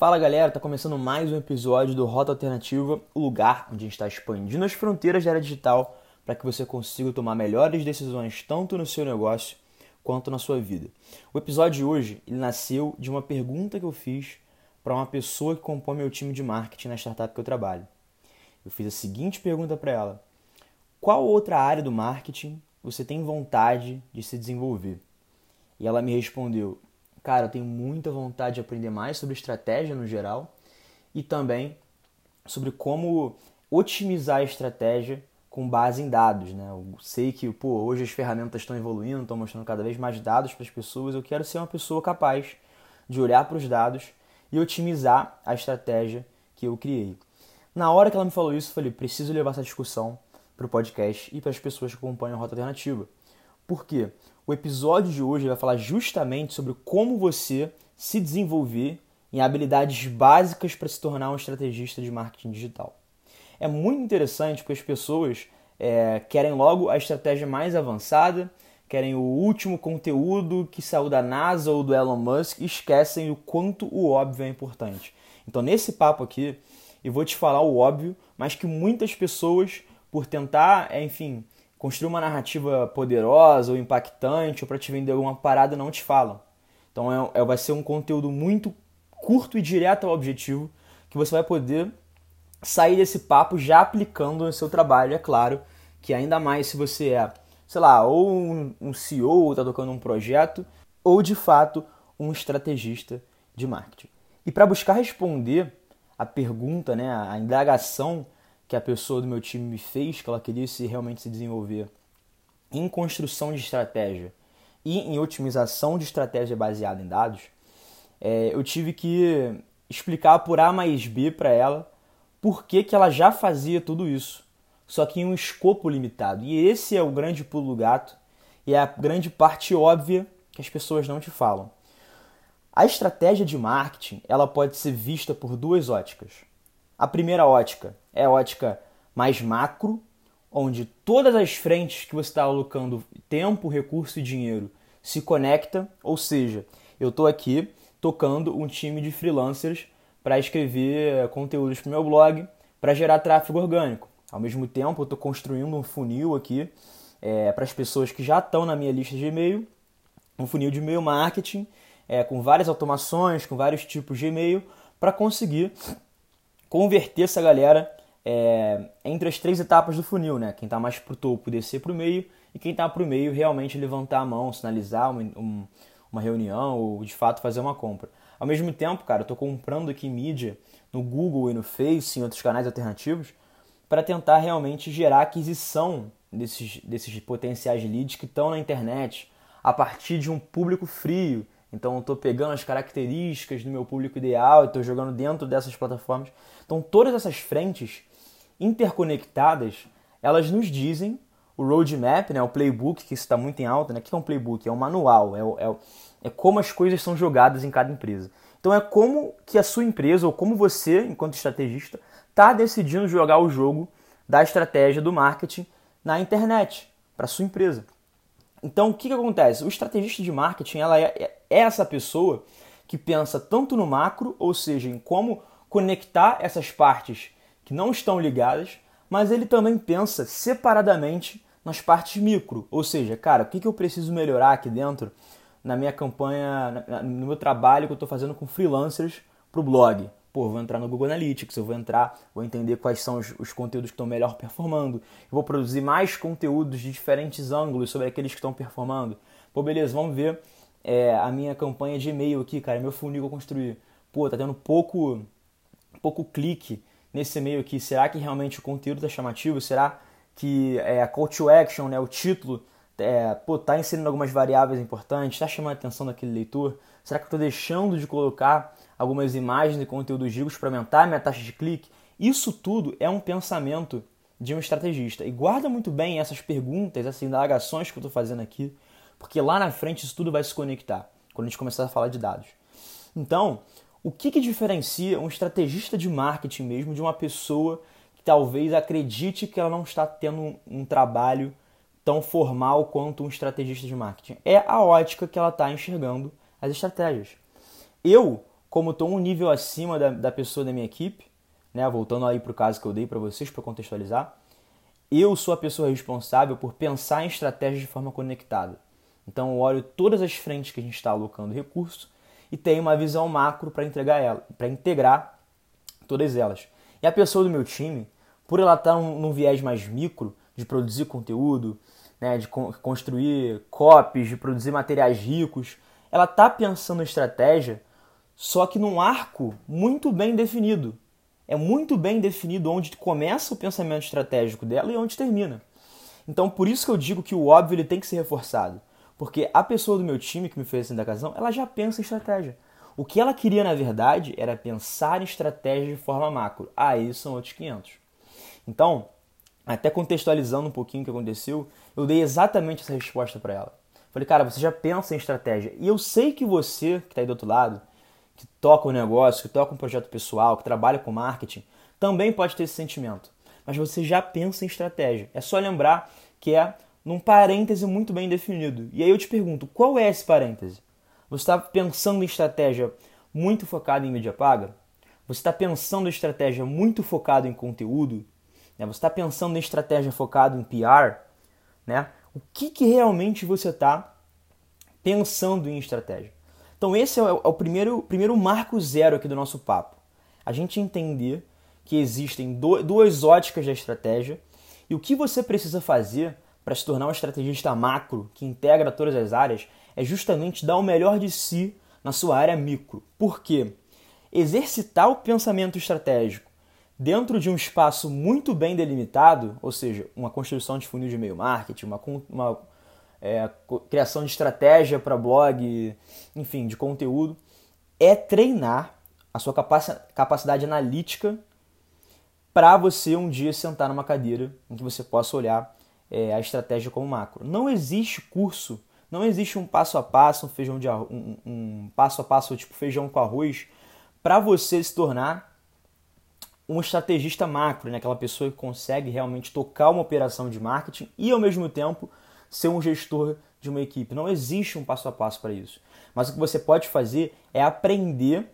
Fala galera, tá começando mais um episódio do Rota Alternativa, o lugar onde a gente está expandindo as fronteiras da área digital para que você consiga tomar melhores decisões tanto no seu negócio quanto na sua vida. O episódio de hoje ele nasceu de uma pergunta que eu fiz para uma pessoa que compõe meu time de marketing na startup que eu trabalho. Eu fiz a seguinte pergunta para ela: Qual outra área do marketing você tem vontade de se desenvolver? E ela me respondeu: Cara, eu tenho muita vontade de aprender mais sobre estratégia no geral e também sobre como otimizar a estratégia com base em dados, né? Eu sei que, pô, hoje as ferramentas estão evoluindo, estão mostrando cada vez mais dados para as pessoas. Eu quero ser uma pessoa capaz de olhar para os dados e otimizar a estratégia que eu criei. Na hora que ela me falou isso, eu falei, preciso levar essa discussão para o podcast e para as pessoas que acompanham a Rota Alternativa. Por quê? O episódio de hoje vai falar justamente sobre como você se desenvolver em habilidades básicas para se tornar um estrategista de marketing digital. É muito interessante porque as pessoas é, querem logo a estratégia mais avançada, querem o último conteúdo que saiu da NASA ou do Elon Musk e esquecem o quanto o óbvio é importante. Então, nesse papo aqui, eu vou te falar o óbvio, mas que muitas pessoas, por tentar, é, enfim, construir uma narrativa poderosa ou impactante ou para te vender alguma parada não te falam. Então é, é, vai ser um conteúdo muito curto e direto ao objetivo que você vai poder sair desse papo já aplicando no seu trabalho, é claro, que ainda mais se você é, sei lá, ou um, um CEO ou está tocando um projeto, ou de fato um estrategista de marketing. E para buscar responder a pergunta, né, a indagação que a pessoa do meu time me fez, que ela queria se realmente se desenvolver em construção de estratégia e em otimização de estratégia baseada em dados, é, eu tive que explicar por A mais B para ela por que, que ela já fazia tudo isso, só que em um escopo limitado. E esse é o grande pulo do gato e é a grande parte óbvia que as pessoas não te falam. A estratégia de marketing ela pode ser vista por duas óticas. A primeira ótica é a ótica mais macro, onde todas as frentes que você está alocando tempo, recurso e dinheiro se conectam, ou seja, eu estou aqui tocando um time de freelancers para escrever conteúdos para o meu blog, para gerar tráfego orgânico. Ao mesmo tempo, eu estou construindo um funil aqui é, para as pessoas que já estão na minha lista de e-mail, um funil de e-mail marketing, é, com várias automações, com vários tipos de e-mail, para conseguir converter essa galera é, entre as três etapas do funil, né? Quem está mais pro topo descer pro meio e quem está pro meio realmente levantar a mão, sinalizar uma, um, uma reunião ou de fato fazer uma compra. Ao mesmo tempo, cara, eu estou comprando aqui mídia no Google e no Face, em outros canais alternativos, para tentar realmente gerar aquisição desses, desses potenciais leads que estão na internet a partir de um público frio, então eu estou pegando as características do meu público ideal e estou jogando dentro dessas plataformas. Então todas essas frentes interconectadas, elas nos dizem o roadmap, né, o playbook, que está muito em alta. Né? O que é um playbook? É um manual, é, é, é como as coisas são jogadas em cada empresa. Então é como que a sua empresa, ou como você, enquanto estrategista, está decidindo jogar o jogo da estratégia do marketing na internet para sua empresa. Então, o que, que acontece? O estrategista de marketing ela é, é, essa pessoa que pensa tanto no macro, ou seja, em como conectar essas partes que não estão ligadas, mas ele também pensa separadamente nas partes micro, ou seja, cara, o que, que eu preciso melhorar aqui dentro na minha campanha, no meu trabalho que eu estou fazendo com freelancers para o blog pô, vou entrar no Google Analytics, eu vou entrar, vou entender quais são os, os conteúdos que estão melhor performando, eu vou produzir mais conteúdos de diferentes ângulos sobre aqueles que estão performando. Pô, beleza, vamos ver é, a minha campanha de e-mail aqui, cara, meu funil que eu construí. Pô, tá tendo pouco, pouco clique nesse e-mail aqui. Será que realmente o conteúdo está chamativo? Será que é, a call to action, né, o título, é, pô, tá inserindo algumas variáveis importantes? Está chamando a atenção daquele leitor? Será que eu estou deixando de colocar algumas imagens e conteúdos ricos para aumentar a minha taxa de clique. Isso tudo é um pensamento de um estrategista. E guarda muito bem essas perguntas, essas indagações que eu estou fazendo aqui, porque lá na frente isso tudo vai se conectar quando a gente começar a falar de dados. Então, o que, que diferencia um estrategista de marketing mesmo de uma pessoa que talvez acredite que ela não está tendo um, trabalho tão formal quanto um estrategista de marketing? É a ótica que ela está enxergando as estratégias. Eu como estou um nível acima da, da pessoa da minha equipe, né, voltando aí para o caso que eu dei para vocês para contextualizar, eu sou a pessoa responsável por pensar em estratégias de forma conectada. Então eu olho todas as frentes que a gente está alocando recurso e tenho uma visão macro para entregar ela, para integrar todas elas. E a pessoa do meu time, por ela estar tá num, num viés mais micro de produzir conteúdo, né, de construir copies, de produzir materiais ricos, ela está pensando em estratégia, só que num arco muito bem definido é muito bem definido onde começa o pensamento estratégico dela e onde termina. Então, por isso que eu digo que o óbvio ele tem que ser reforçado. Porque a pessoa do meu time que me fez essa indagação, ela já pensa em estratégia. O que ela queria, na verdade, era pensar em estratégia de forma macro. Aí são outros 500. Então, até contextualizando um pouquinho o que aconteceu, eu dei exatamente essa resposta para ela. Falei, cara, você já pensa em estratégia. E eu sei que você, que está aí do outro lado, que toca o negócio, que toca um projeto pessoal, que trabalha com marketing, também pode ter esse sentimento. Mas você já pensa em estratégia. É só lembrar que é num parêntese muito bem definido. E aí eu te pergunto, qual é esse parêntese? Você está pensando em estratégia muito focada em mídia paga? Você está pensando em estratégia muito focada em conteúdo? Né? Você está pensando em estratégia focada em PR? Né? O que, que realmente você está pensando em estratégia? Então esse é o, é o primeiro, primeiro marco zero aqui do nosso papo. A gente entender que existem do, duas óticas da estratégia e o que você precisa fazer para se tornar um estrategista macro que integra todas as áreas é justamente dar o melhor de si na sua área micro. Por quê? Exercitar o pensamento estratégico dentro de um espaço muito bem delimitado, ou seja, uma construção de funil de e-mail marketing, uma, uma é, criação de estratégia para blog, enfim, de conteúdo, é treinar a sua capacidade analítica para você um dia sentar numa cadeira em que você possa olhar é, a estratégia como macro. Não existe curso, não existe um passo a passo, um feijão de um, um passo a passo tipo feijão com arroz para você se tornar um estrategista macro, né? aquela pessoa que consegue realmente tocar uma operação de marketing e ao mesmo tempo ser um gestor de uma equipe. Não existe um passo a passo para isso. Mas o que você pode fazer é aprender,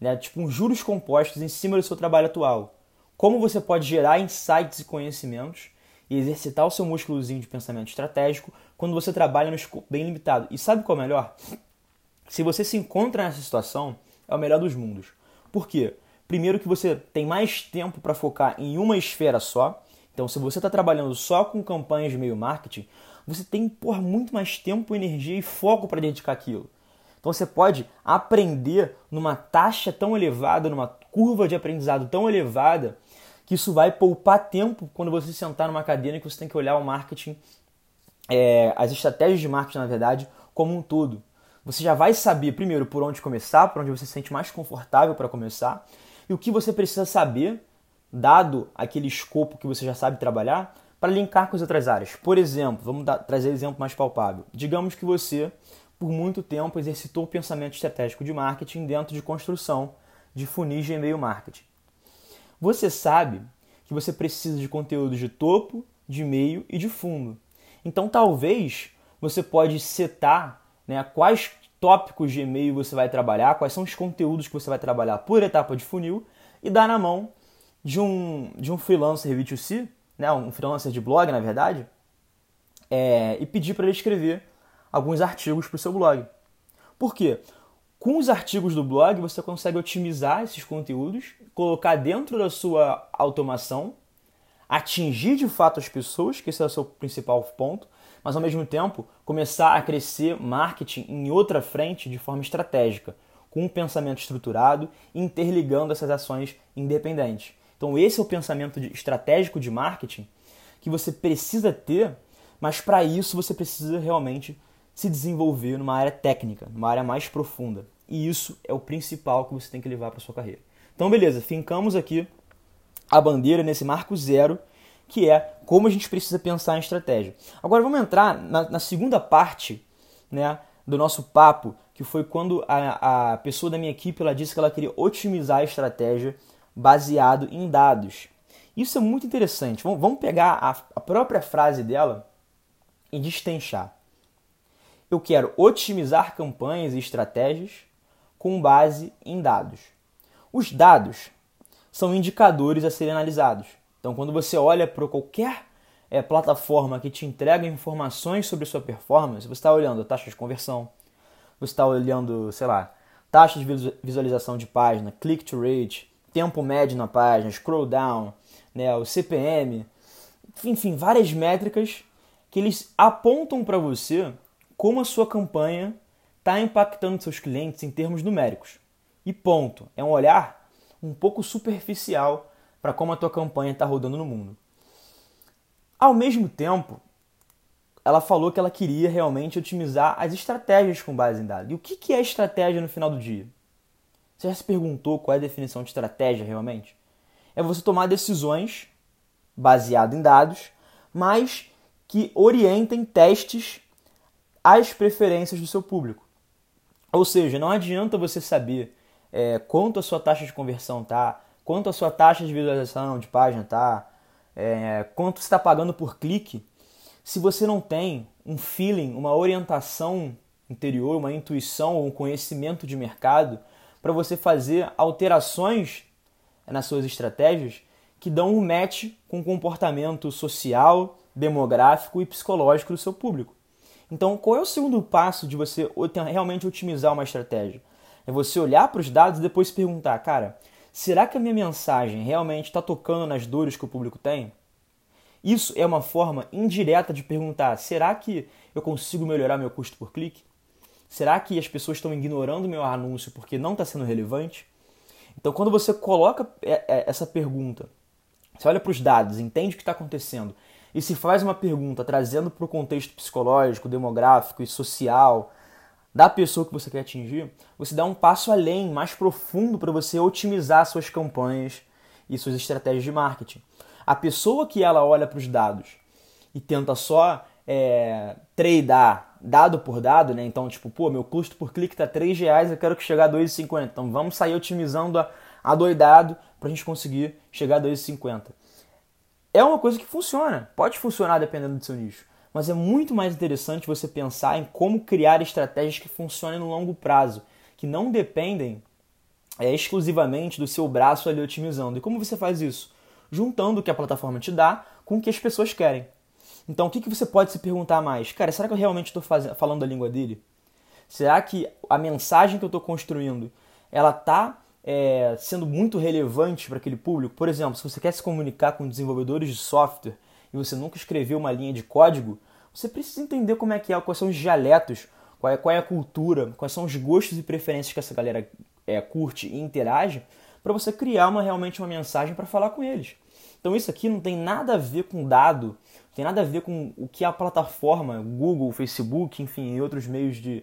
né, tipo, um juros compostos em cima do seu trabalho atual. Como você pode gerar insights e conhecimentos e exercitar o seu músculozinho de pensamento estratégico quando você trabalha no escopo bem limitado. E sabe qual é o melhor? Se você se encontra nessa situação, é o melhor dos mundos. Por quê? Primeiro que você tem mais tempo para focar em uma esfera só. Então, se você está trabalhando só com campanhas de e-mail marketing, você tem por muito mais tempo, energia e foco para dedicar aquilo. Então você pode aprender numa taxa tão elevada, numa curva de aprendizado tão elevada, que isso vai poupar tempo quando você sentar numa cadeira que você tem que olhar o marketing, é, as estratégias de marketing, na verdade, como um todo. Você já vai saber, primeiro, por onde começar, por onde você se sente mais confortável para começar, e o que você precisa saber, dado aquele escopo que você já sabe trabalhar, para linkar com as outras áreas. Por exemplo, vamos dar, trazer exemplo mais palpável. Digamos que você, por muito tempo, exercitou o pensamento estratégico de marketing dentro de construção de funis de e-mail marketing. Você sabe que você precisa de conteúdos de topo, de meio e de fundo. Então, talvez você pode setar né, quais tópicos de e-mail você vai trabalhar, quais são os conteúdos que você vai trabalhar por etapa de funil e dar na mão de um, de um freelancer B2C né, um freelancer de blog, na verdade, é, e pedir para ele escrever alguns artigos para o seu blog. Por quê? Com os artigos do blog, você consegue otimizar esses conteúdos, colocar dentro da sua automação, atingir de fato as pessoas, que esse é o seu principal ponto, mas ao mesmo tempo começar a crescer marketing em outra frente de forma estratégica, com um pensamento estruturado, interligando essas ações independentes. Então esse é o pensamento de, estratégico de marketing que você precisa ter, mas para isso você precisa realmente se desenvolver numa área técnica, numa área mais profunda. E isso é o principal que você tem que levar para sua carreira. Então beleza, fincamos aqui a bandeira nesse marco zero, que é como a gente precisa pensar em estratégia. Agora vamos entrar na, na segunda parte né, do nosso papo, que foi quando a, a pessoa da minha equipe ela disse que ela queria otimizar a estratégia baseado em dados. Isso é muito interessante. Vamos pegar a própria frase dela e destenchar. Eu quero otimizar campanhas e estratégias com base em dados. Os dados são indicadores a serem analisados. Então, quando você olha para qualquer é, plataforma que te entrega informações sobre sua performance, você está olhando a taxa de conversão, você está olhando, sei lá, taxa de visualização de página, click-to-rate, tempo médio na página, scroll down, né, o CPM, enfim, várias métricas que eles apontam para você como a sua campanha está impactando seus clientes em termos numéricos. E ponto. É um olhar um pouco superficial para como a tua campanha está rodando no mundo. Ao mesmo tempo, ela falou que ela queria realmente otimizar as estratégias com base em dados. E o que é estratégia no final do dia? Você já se perguntou qual é a definição de estratégia realmente? É você tomar decisões baseado em dados, mas que orientem testes às preferências do seu público. Ou seja, não adianta você saber é, quanto a sua taxa de conversão tá, quanto a sua taxa de visualização de página tá, é, quanto você está pagando por clique, se você não tem um feeling, uma orientação interior, uma intuição, um conhecimento de mercado para você fazer alterações nas suas estratégias que dão um match com o comportamento social, demográfico e psicológico do seu público. Então, qual é o segundo passo de você realmente otimizar uma estratégia? É você olhar para os dados e depois se perguntar, cara, será que a minha mensagem realmente está tocando nas dores que o público tem? Isso é uma forma indireta de perguntar: será que eu consigo melhorar meu custo por clique? Será que as pessoas estão ignorando meu anúncio porque não está sendo relevante? Então, quando você coloca é, é, essa pergunta, você olha para os dados, entende o que está acontecendo e se faz uma pergunta trazendo para o contexto psicológico, demográfico e social da pessoa que você quer atingir, você dá um passo além, mais profundo para você otimizar suas campanhas e suas estratégias de marketing. A pessoa que ela olha para os dados e tenta só é, tradear dado por dado, né? Então, tipo, pô, meu custo por clique tá 3 reais, eu quero que chegar a 2,50. Então vamos sair otimizando a, a doidado para a gente conseguir chegar a 2,50. É uma coisa que funciona, pode funcionar dependendo do seu nicho, mas é muito mais interessante você pensar em como criar estratégias que funcionem no longo prazo, que não dependem é, exclusivamente do seu braço ali otimizando. E como você faz isso? juntando o que a plataforma te dá com o que as pessoas querem. Então, o que, que você pode se perguntar mais? Cara, será que eu realmente estou falando a língua dele? Será que a mensagem que eu estou construindo ela está é, sendo muito relevante para aquele público? Por exemplo, se você quer se comunicar com desenvolvedores de software e você nunca escreveu uma linha de código, você precisa entender como é que é, quais são os dialetos, qual é, qual é a cultura, quais são os gostos e preferências que essa galera é, curte e interage, para você criar uma, realmente uma mensagem para falar com eles. Então isso aqui não tem nada a ver com dado, tem nada a ver com o que a plataforma, Google, Facebook, enfim, e outros meios de,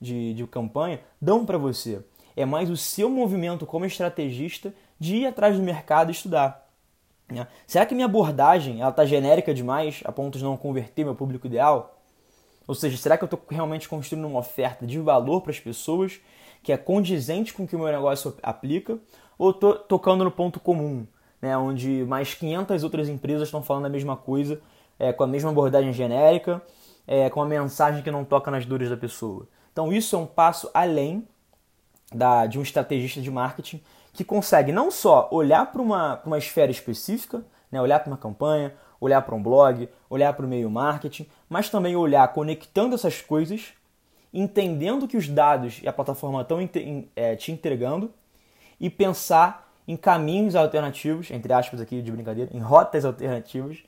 de, de campanha dão para você. É mais o seu movimento como estrategista de ir atrás do mercado e estudar. Né? Será que minha abordagem está genérica demais a ponto de não converter meu público ideal? Ou seja, será que eu estou realmente construindo uma oferta de valor para as pessoas que é condizente com o que o meu negócio aplica? Ou estou tocando no ponto comum? né, onde mais 500 outras empresas estão falando a mesma coisa, é, com a mesma abordagem genérica, é, com a mensagem que não toca nas dores da pessoa. Então isso é um passo além da, de um estrategista de marketing que consegue não só olhar para uma, uma esfera específica, né, olhar para uma campanha, olhar para um blog, olhar para o meio marketing, mas também olhar conectando essas coisas, entendendo que os dados e a plataforma estão é, te entregando e pensar em caminhos alternativos, entre aspas aqui de brincadeira, em rotas alternativas,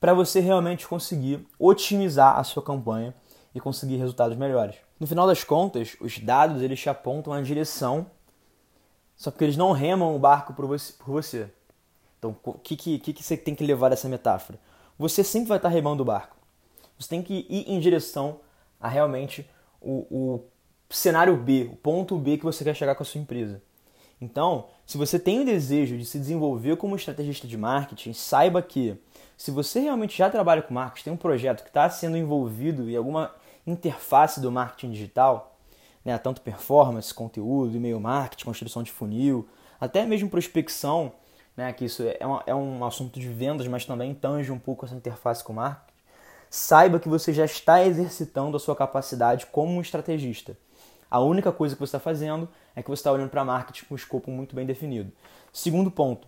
para você realmente conseguir otimizar a sua campanha e conseguir resultados melhores. No final das contas, os dados eles te apontam a direção, só que eles não remam o barco por você. Então, o que, que, que você tem que levar dessa metáfora? Você sempre vai estar remando o barco. Você tem que ir em direção a realmente o, o cenário B, o ponto B que você quer chegar com a sua empresa. Então, se você tem o desejo de se desenvolver como estrategista de marketing, saiba que se você realmente já trabalha com marketing, tem um projeto que está sendo envolvido em alguma interface do marketing digital, né, tanto performance, conteúdo, e-mail marketing, construção de funil, até mesmo prospecção, né, que isso é um, é um assunto de vendas, mas também tange um pouco essa interface com marketing, saiba que você já está exercitando a sua capacidade como um estrategista. A única coisa que você está fazendo é que você está olhando para marketing com um escopo muito bem definido. Segundo ponto,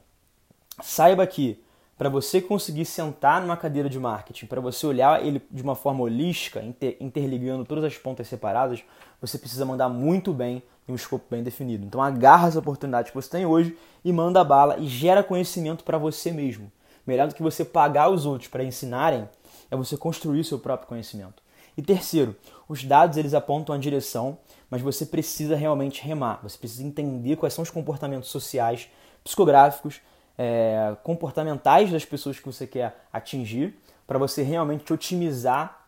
saiba que para você conseguir sentar numa cadeira de marketing, para você olhar ele de uma forma holística, inter, interligando todas as pontas separadas, você precisa mandar muito bem em um escopo bem definido. Então agarra as oportunidades que você tem hoje e manda bala e gera conhecimento para você mesmo. Melhor do que você pagar os outros para ensinarem é você construir seu próprio conhecimento. E terceiro, os dados eles apontam a direção, mas você precisa realmente remar. Você precisa entender quais são os comportamentos sociais, psicográficos é, comportamentais das pessoas que você quer atingir para você realmente otimizar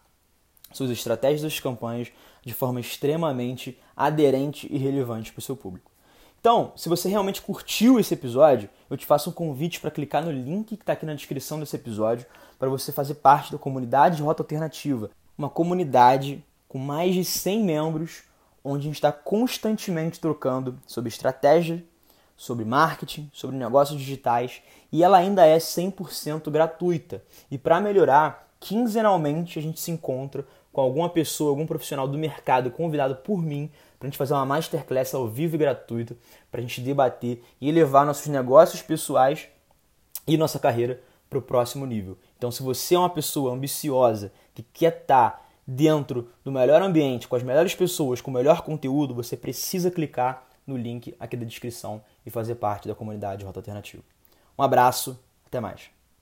suas estratégias das campanhas de forma extremamente aderente e relevante para o seu público. Então, se você realmente curtiu esse episódio, eu te faço um convite para clicar no link que está aqui na descrição desse episódio para você fazer parte da comunidade de Rota Alternativa, uma comunidade com mais de 100 membros, onde a gente está constantemente trocando sobre estratégia sobre marketing, sobre negócios digitais e ela ainda é 100% gratuita. E para melhorar, quinzenalmente a gente se encontra com alguma pessoa, algum profissional do mercado convidado por mim para a gente fazer uma masterclass ao vivo e gratuita, para a gente debater e elevar nossos negócios pessoais e nossa carreira para o próximo nível. Então, se você é uma pessoa ambiciosa que quer estar tá dentro do melhor ambiente, com as melhores pessoas, com o melhor conteúdo, você precisa clicar no link aqui da descrição e fazer parte da comunidade Rota Alternativa. Um abraço, até mais.